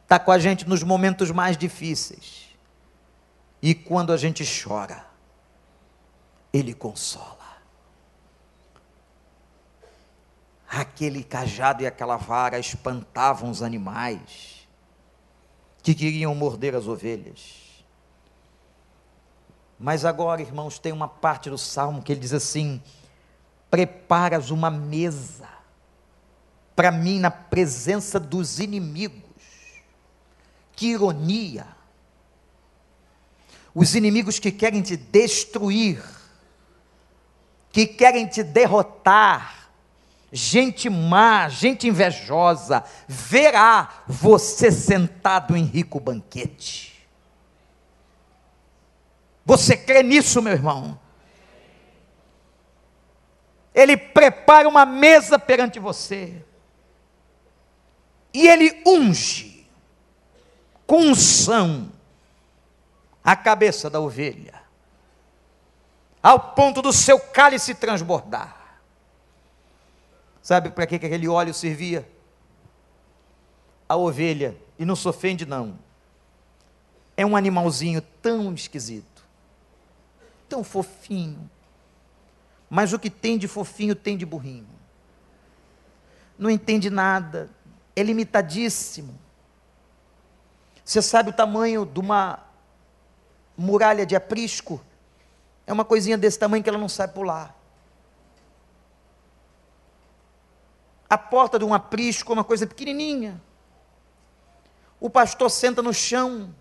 está com a gente nos momentos mais difíceis. E quando a gente chora, ele consola. Aquele cajado e aquela vara espantavam os animais que queriam morder as ovelhas. Mas agora, irmãos, tem uma parte do salmo que ele diz assim: preparas uma mesa para mim na presença dos inimigos. Que ironia! Os inimigos que querem te destruir, que querem te derrotar, gente má, gente invejosa, verá você sentado em rico banquete. Você crê nisso, meu irmão? Ele prepara uma mesa perante você. E ele unge com unção a cabeça da ovelha, ao ponto do seu cálice transbordar. Sabe para que aquele óleo servia? A ovelha, e não se ofende não, é um animalzinho tão esquisito, tão fofinho, mas o que tem de fofinho tem de burrinho. Não entende nada, é limitadíssimo. Você sabe o tamanho de uma muralha de aprisco? É uma coisinha desse tamanho que ela não sabe pular. A porta de um aprisco uma coisa pequenininha. O pastor senta no chão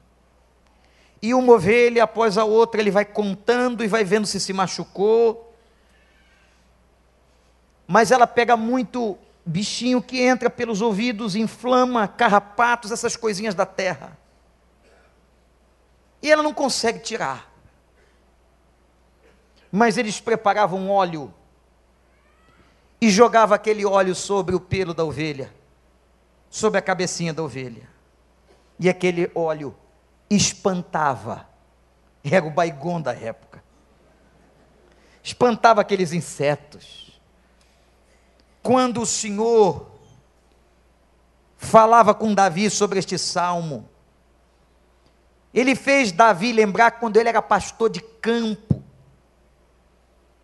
e uma ovelha após a outra ele vai contando e vai vendo se se machucou, mas ela pega muito bichinho que entra pelos ouvidos, inflama, carrapatos, essas coisinhas da terra. E ela não consegue tirar. Mas eles preparavam óleo e jogava aquele óleo sobre o pelo da ovelha, sobre a cabecinha da ovelha. E aquele óleo espantava. Era o baigon da época. Espantava aqueles insetos quando o Senhor falava com Davi sobre este salmo, ele fez Davi lembrar quando ele era pastor de campo,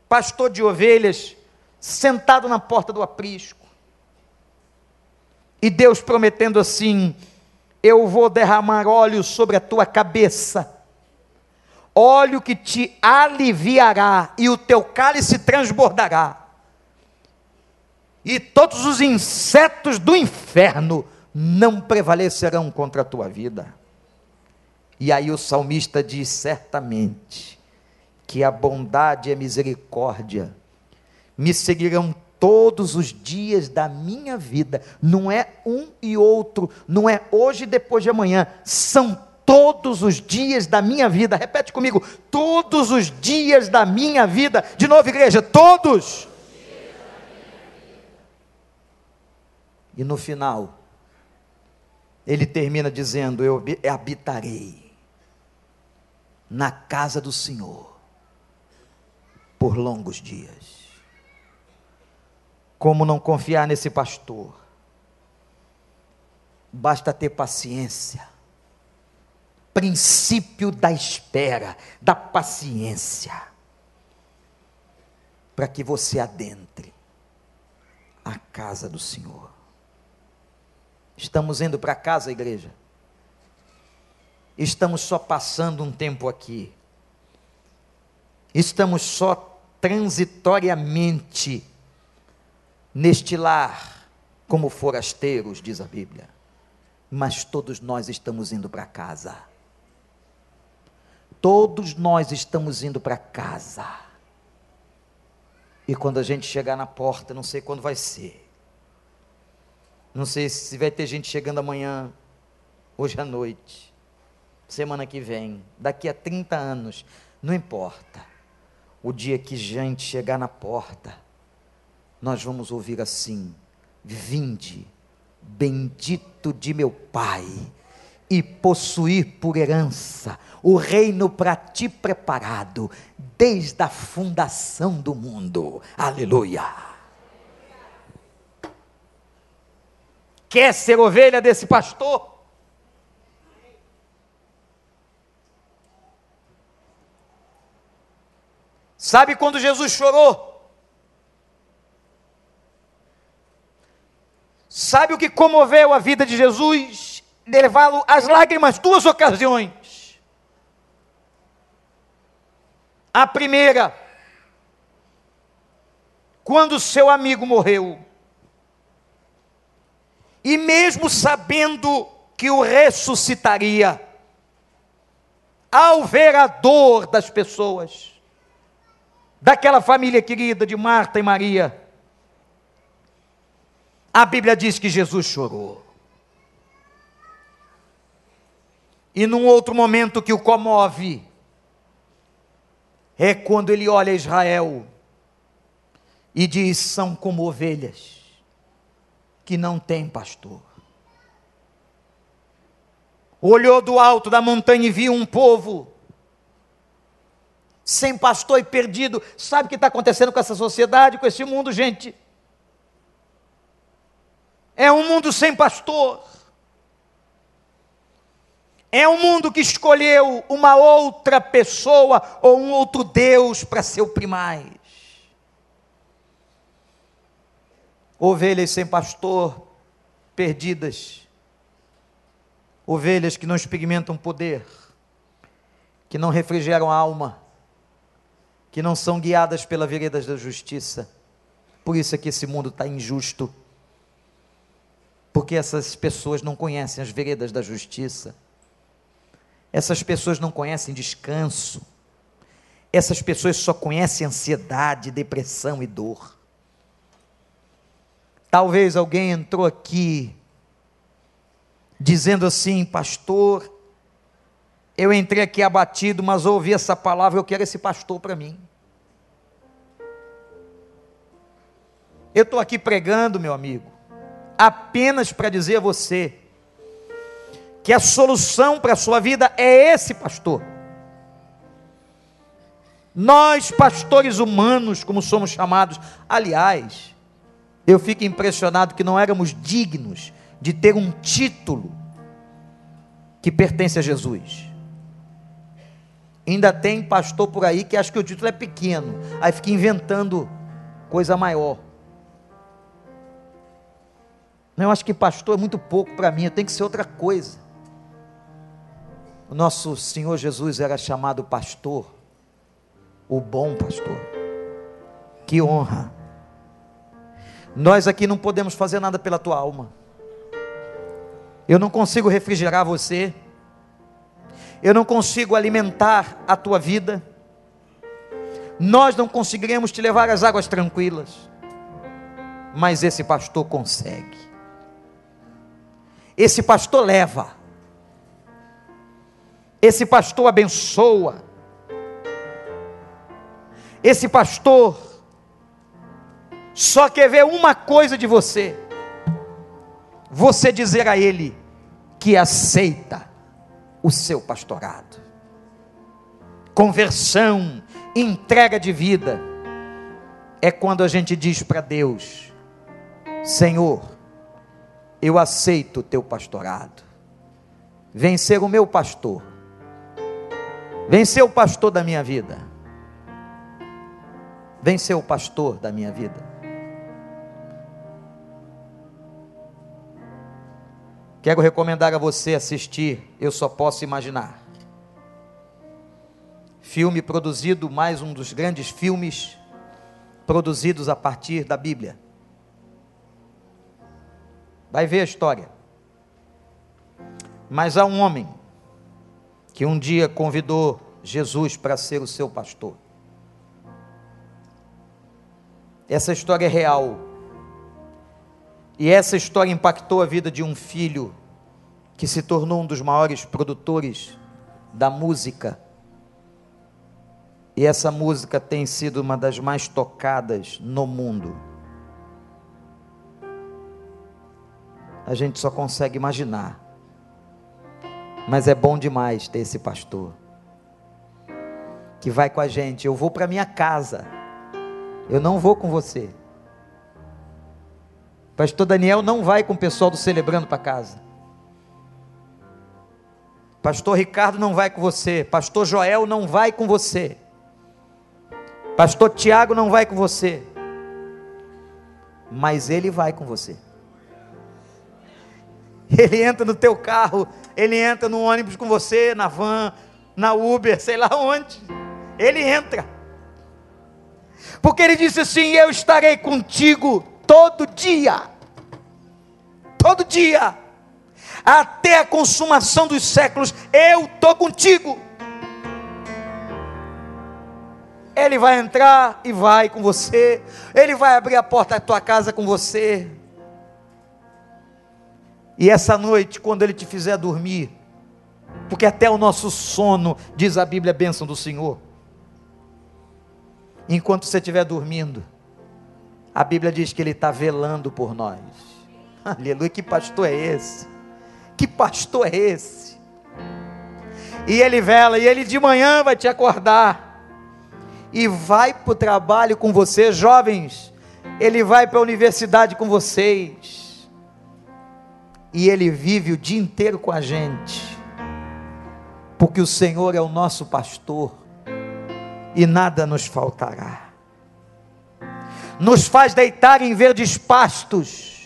pastor de ovelhas, sentado na porta do aprisco. E Deus prometendo assim: Eu vou derramar óleo sobre a tua cabeça, óleo que te aliviará, e o teu cálice transbordará e todos os insetos do inferno não prevalecerão contra a tua vida. E aí o salmista diz: certamente que a bondade e a misericórdia me seguirão todos os dias da minha vida. Não é um e outro, não é hoje e depois de amanhã, são todos os dias da minha vida. Repete comigo: todos os dias da minha vida. De novo, igreja, todos. E no final, ele termina dizendo: Eu habitarei na casa do Senhor por longos dias. Como não confiar nesse pastor? Basta ter paciência. Princípio da espera, da paciência, para que você adentre a casa do Senhor. Estamos indo para casa, igreja. Estamos só passando um tempo aqui. Estamos só transitoriamente neste lar, como forasteiros, diz a Bíblia. Mas todos nós estamos indo para casa. Todos nós estamos indo para casa. E quando a gente chegar na porta, não sei quando vai ser não sei se vai ter gente chegando amanhã, hoje à noite, semana que vem, daqui a 30 anos, não importa. O dia que gente chegar na porta, nós vamos ouvir assim: Vinde, bendito de meu Pai, e possuir por herança o reino para ti preparado desde a fundação do mundo. Aleluia. Quer ser ovelha desse pastor? Sabe quando Jesus chorou? Sabe o que comoveu a vida de Jesus? Levá-lo às lágrimas duas ocasiões. A primeira, quando seu amigo morreu. E mesmo sabendo que o ressuscitaria, ao ver a dor das pessoas, daquela família querida de Marta e Maria. A Bíblia diz que Jesus chorou. E num outro momento que o comove, é quando ele olha Israel e diz: são como ovelhas que não têm pastor. Olhou do alto da montanha e viu um povo sem pastor e perdido. Sabe o que está acontecendo com essa sociedade, com esse mundo, gente? É um mundo sem pastor. É um mundo que escolheu uma outra pessoa ou um outro Deus para ser o primaz. Ovelhas sem pastor, perdidas. Ovelhas que não experimentam poder, que não refrigeram a alma que não são guiadas pela vereda da justiça. Por isso é que esse mundo está injusto. Porque essas pessoas não conhecem as veredas da justiça. Essas pessoas não conhecem descanso. Essas pessoas só conhecem ansiedade, depressão e dor. Talvez alguém entrou aqui dizendo assim, pastor, eu entrei aqui abatido, mas ouvi essa palavra, eu quero esse pastor para mim. Eu estou aqui pregando, meu amigo, apenas para dizer a você que a solução para a sua vida é esse pastor. Nós, pastores humanos, como somos chamados, aliás, eu fico impressionado que não éramos dignos de ter um título que pertence a Jesus. Ainda tem pastor por aí que acha que o título é pequeno, aí fica inventando coisa maior. Eu acho que pastor é muito pouco para mim, tem que ser outra coisa. O nosso Senhor Jesus era chamado pastor, o bom pastor. Que honra. Nós aqui não podemos fazer nada pela tua alma. Eu não consigo refrigerar você eu não consigo alimentar a tua vida, nós não conseguiremos te levar às águas tranquilas, mas esse pastor consegue. Esse pastor leva, esse pastor abençoa, esse pastor só quer ver uma coisa de você: você dizer a ele que aceita o seu pastorado. Conversão, entrega de vida, é quando a gente diz para Deus: Senhor, eu aceito o teu pastorado, vem ser o meu pastor, vem ser o pastor da minha vida, vem ser o pastor da minha vida. Quero recomendar a você assistir Eu Só Posso Imaginar. Filme produzido, mais um dos grandes filmes produzidos a partir da Bíblia. Vai ver a história. Mas há um homem que um dia convidou Jesus para ser o seu pastor. Essa história é real. E essa história impactou a vida de um filho que se tornou um dos maiores produtores da música. E essa música tem sido uma das mais tocadas no mundo. A gente só consegue imaginar Mas é bom demais ter esse pastor que vai com a gente. Eu vou para minha casa. Eu não vou com você. Pastor Daniel não vai com o pessoal do celebrando para casa. Pastor Ricardo não vai com você. Pastor Joel não vai com você. Pastor Tiago não vai com você. Mas ele vai com você. (laughs) Ele entra no teu carro, ele entra no ônibus com você, na van, na Uber, sei lá onde. Ele entra. Porque ele disse assim: Eu estarei contigo todo dia. Todo dia. Até a consumação dos séculos, eu estou contigo. Ele vai entrar e vai com você. Ele vai abrir a porta da tua casa com você. E essa noite, quando ele te fizer dormir, porque até o nosso sono, diz a Bíblia, é bênção do Senhor. Enquanto você estiver dormindo, a Bíblia diz que ele está velando por nós. (laughs) Aleluia, que pastor é esse? Que pastor é esse? E ele vela, e ele de manhã vai te acordar e vai para o trabalho com você, jovens, ele vai para a universidade com vocês, e ele vive o dia inteiro com a gente, porque o Senhor é o nosso pastor, e nada nos faltará, nos faz deitar em verdes pastos,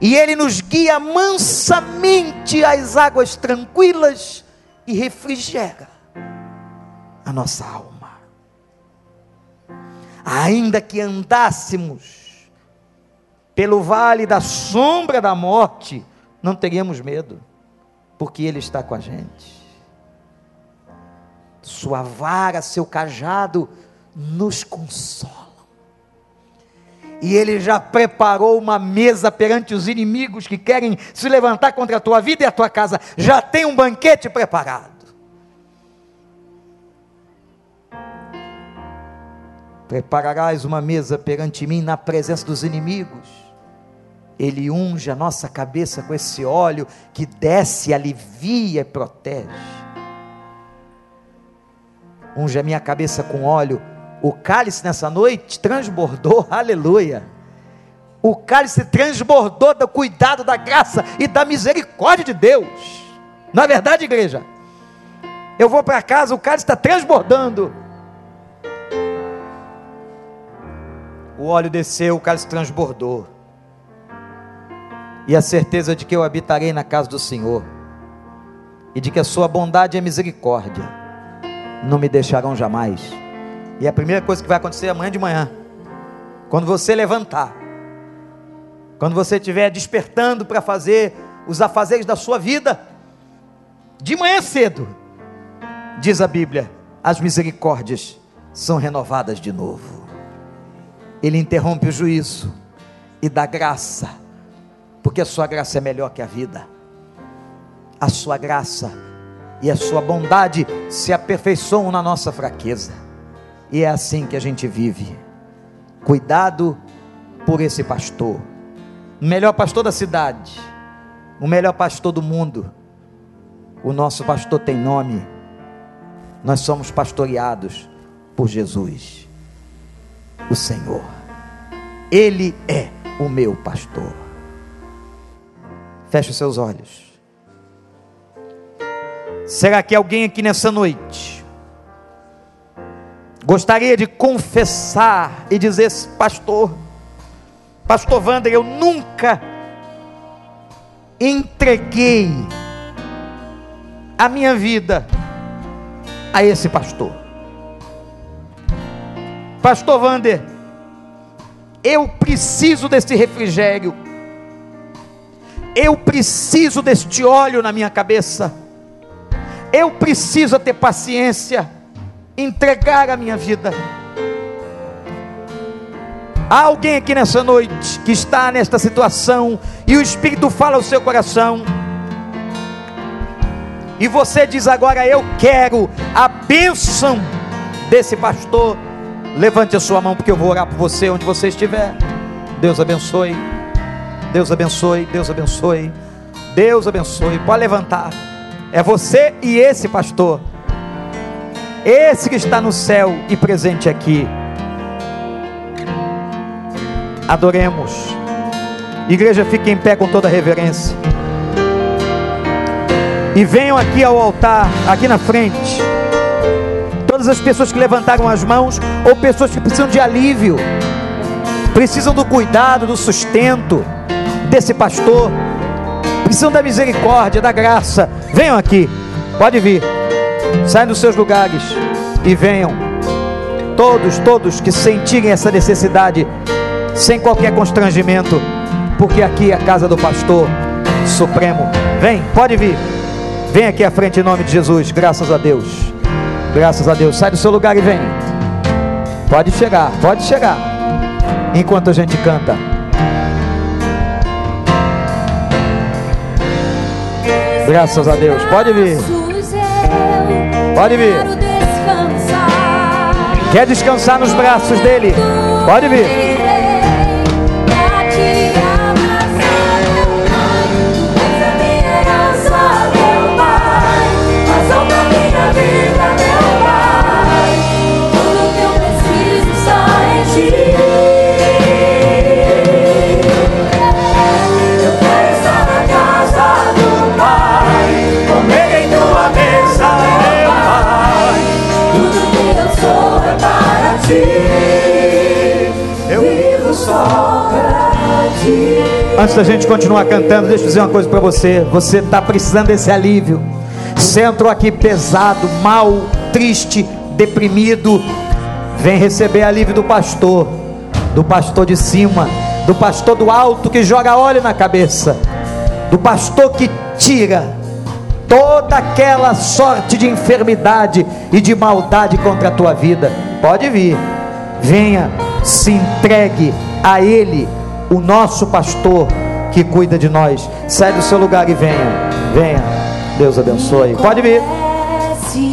e Ele nos guia mansamente às águas tranquilas e refrigera a nossa alma. Ainda que andássemos pelo vale da sombra da morte, não teríamos medo, porque Ele está com a gente. Sua vara, seu cajado nos consolam. E Ele já preparou uma mesa perante os inimigos que querem se levantar contra a tua vida e a tua casa. Já tem um banquete preparado. Prepararás uma mesa perante mim na presença dos inimigos. Ele unge a nossa cabeça com esse óleo que desce, alivia e protege. Unge a minha cabeça com óleo. O cálice nessa noite transbordou, (laughs) aleluia. O cálice transbordou do cuidado, da graça e da misericórdia de Deus. Na é verdade, igreja, eu vou para casa, o cálice está transbordando O óleo desceu, o cálice transbordou. E a certeza de que eu habitarei na casa do Senhor, e de que a sua bondade e misericórdia não me deixarão jamais. E a primeira coisa que vai acontecer amanhã de manhã, quando você levantar, quando você estiver despertando para fazer os afazeres da sua vida, de manhã cedo, diz a Bíblia, as misericórdias são renovadas de novo. Ele interrompe o juízo e dá graça, porque a sua graça é melhor que a vida. A sua graça e a sua bondade se aperfeiçoam na nossa fraqueza. E é assim que a gente vive. Cuidado por esse pastor, o melhor pastor da cidade, o melhor pastor do mundo. O nosso pastor tem nome. Nós somos pastoreados por Jesus o Senhor. Ele é o meu pastor. Feche os seus olhos. Será que alguém aqui nessa noite gostaria de confessar e dizer, pastor, pastor Wander, eu nunca entreguei a minha vida a esse pastor. Pastor Vander, eu preciso desse refrigério, eu preciso deste óleo na minha cabeça, eu preciso ter paciência, entregar a minha vida. Há alguém aqui nessa noite que está nesta situação e o Espírito fala ao seu coração. E você diz agora: Eu quero a bênção desse pastor Levante a sua mão, porque eu vou orar por você onde você estiver. Deus abençoe. Deus abençoe. Deus abençoe. Deus abençoe. Pode levantar. É você e esse pastor. Esse que está no céu e presente aqui. Adoremos. Igreja, fique em pé com toda reverência. E venham aqui ao altar, aqui na frente. Todas as pessoas que levantaram as mãos, ou pessoas que precisam de alívio, precisam do cuidado, do sustento desse pastor, precisam da misericórdia, da graça. Venham aqui, pode vir. Saiam dos seus lugares e venham. Todos, todos que sentirem essa necessidade, sem qualquer constrangimento, porque aqui é a casa do pastor supremo. Vem, pode vir. Vem aqui à frente em nome de Jesus. Graças a Deus. Graças a Deus. Sai do seu lugar e vem. Pode chegar, pode chegar. Enquanto a gente canta. Graças a Deus. Pode vir. Pode vir. Quer descansar nos braços dele? Pode vir. Antes da gente continuar cantando, deixa eu dizer uma coisa para você. Você está precisando desse alívio. Você entrou aqui pesado, mal, triste, deprimido. Vem receber alívio do pastor, do pastor de cima, do pastor do alto que joga óleo na cabeça, do pastor que tira toda aquela sorte de enfermidade e de maldade contra a tua vida. Pode vir, venha, se entregue a Ele o nosso pastor que cuida de nós. Sai do seu lugar e venha. Venha. Deus abençoe. Pode vir.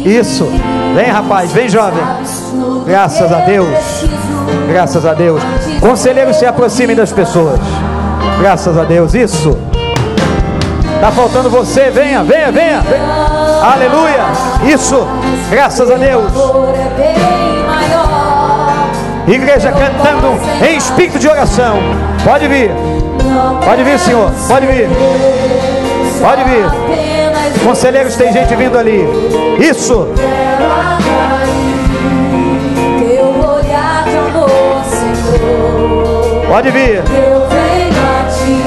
Isso. Vem, rapaz. Vem, jovem. Graças a Deus. Graças a Deus. Conselheiros se aproximem das pessoas. Graças a Deus. Isso. Está faltando você. Venha, venha, venha. venha. Aleluia. Isso. Graças a Deus. Igreja cantando em espírito de oração. Pode vir. Pode vir, Senhor. Pode vir. Pode vir. Conselheiros, tem gente vindo ali. Isso. Pode vir. Eu venho a ti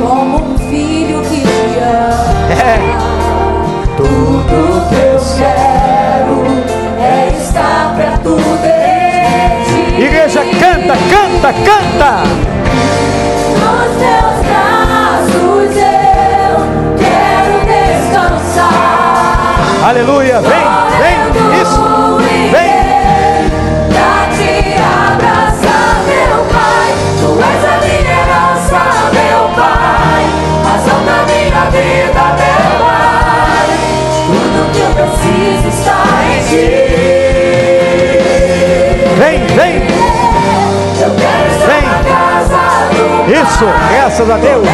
como um filho que te ama. É. Tudo que eu quero é estar perto dele. Igreja, canta, canta, canta. Eu preciso está em ti. Vem, vem. Vem. Isso, graças a Deus.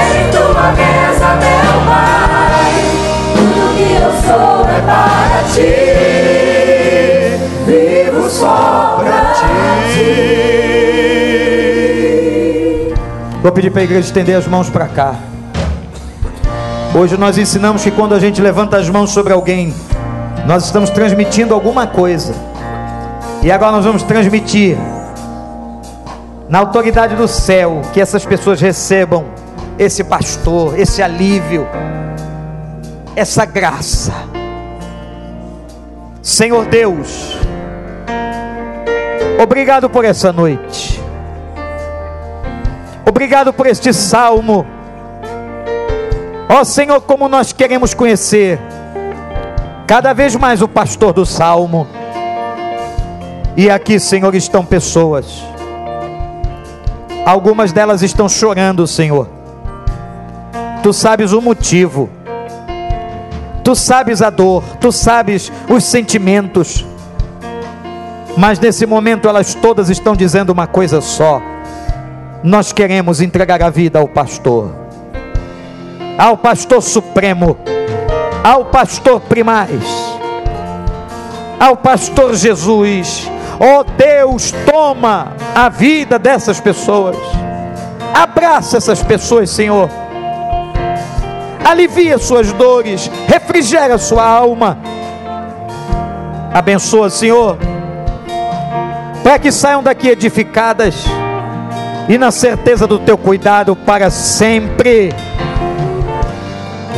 Sou é para ti. Vivo só para ti. Vou pedir para a igreja estender as mãos para cá. Hoje nós ensinamos que quando a gente levanta as mãos sobre alguém, nós estamos transmitindo alguma coisa. E agora nós vamos transmitir na autoridade do céu que essas pessoas recebam esse pastor, esse alívio, essa graça. Senhor Deus, obrigado por essa noite. Obrigado por este salmo. Ó oh, Senhor, como nós queremos conhecer cada vez mais o pastor do salmo e aqui, Senhor, estão pessoas. Algumas delas estão chorando, Senhor. Tu sabes o motivo. Tu sabes a dor, tu sabes os sentimentos. Mas nesse momento elas todas estão dizendo uma coisa só: nós queremos entregar a vida ao pastor, ao pastor supremo, ao pastor Primaz, ao pastor Jesus. Oh Deus, toma a vida dessas pessoas. Abraça essas pessoas, Senhor. Alivia suas dores, refrigera sua alma. Abençoa, Senhor, para que saiam daqui edificadas e na certeza do teu cuidado para sempre.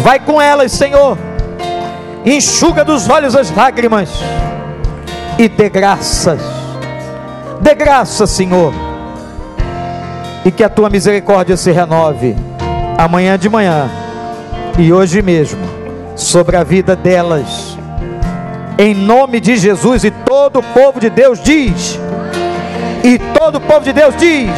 Vai com elas, Senhor, enxuga dos olhos as lágrimas e dê graças, dê graça, Senhor, e que a tua misericórdia se renove amanhã de manhã e hoje mesmo sobre a vida delas, em nome de Jesus, e todo o povo de Deus diz, e todo o povo de Deus diz,